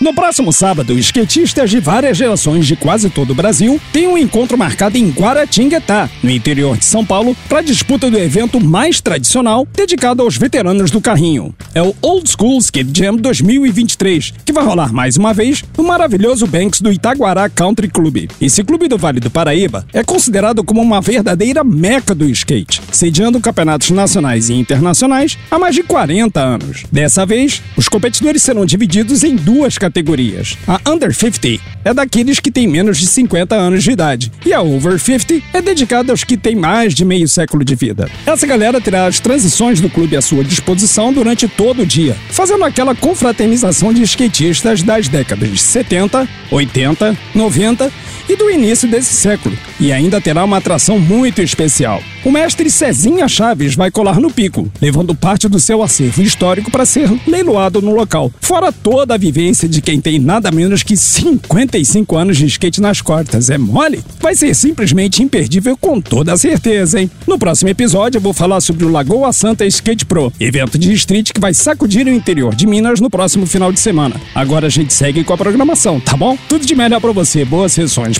No próximo sábado, skatistas de várias gerações de quase todo o Brasil têm um encontro marcado em Guaratinguetá, no interior de São Paulo, para a disputa do evento mais tradicional dedicado aos veteranos do carrinho. É o Old School Skate Jam 2023, que vai rolar mais uma vez no maravilhoso Banks do Itaguará Country Club. Esse clube do Vale do Paraíba é considerado como uma verdadeira meca do skate, sediando campeonatos nacionais e internacionais há mais de 40 anos. Dessa vez, os competidores serão divididos em duas categorias categorias. A Under 50 é daqueles que têm menos de 50 anos de idade, e a Over 50 é dedicada aos que têm mais de meio século de vida. Essa galera terá as transições do clube à sua disposição durante todo o dia, fazendo aquela confraternização de skatistas das décadas de 70, 80, 90 e do início desse século, e ainda terá uma atração muito especial. O mestre Cezinha Chaves vai colar no pico, levando parte do seu acervo histórico para ser leiloado no local, fora toda a vivência de quem tem nada menos que 55 anos de skate nas costas. É mole? Vai ser simplesmente imperdível com toda certeza, hein? No próximo episódio eu vou falar sobre o Lagoa Santa Skate Pro, evento de street que vai sacudir o interior de Minas no próximo final de semana. Agora a gente segue com a programação, tá bom? Tudo de melhor para você, boas sessões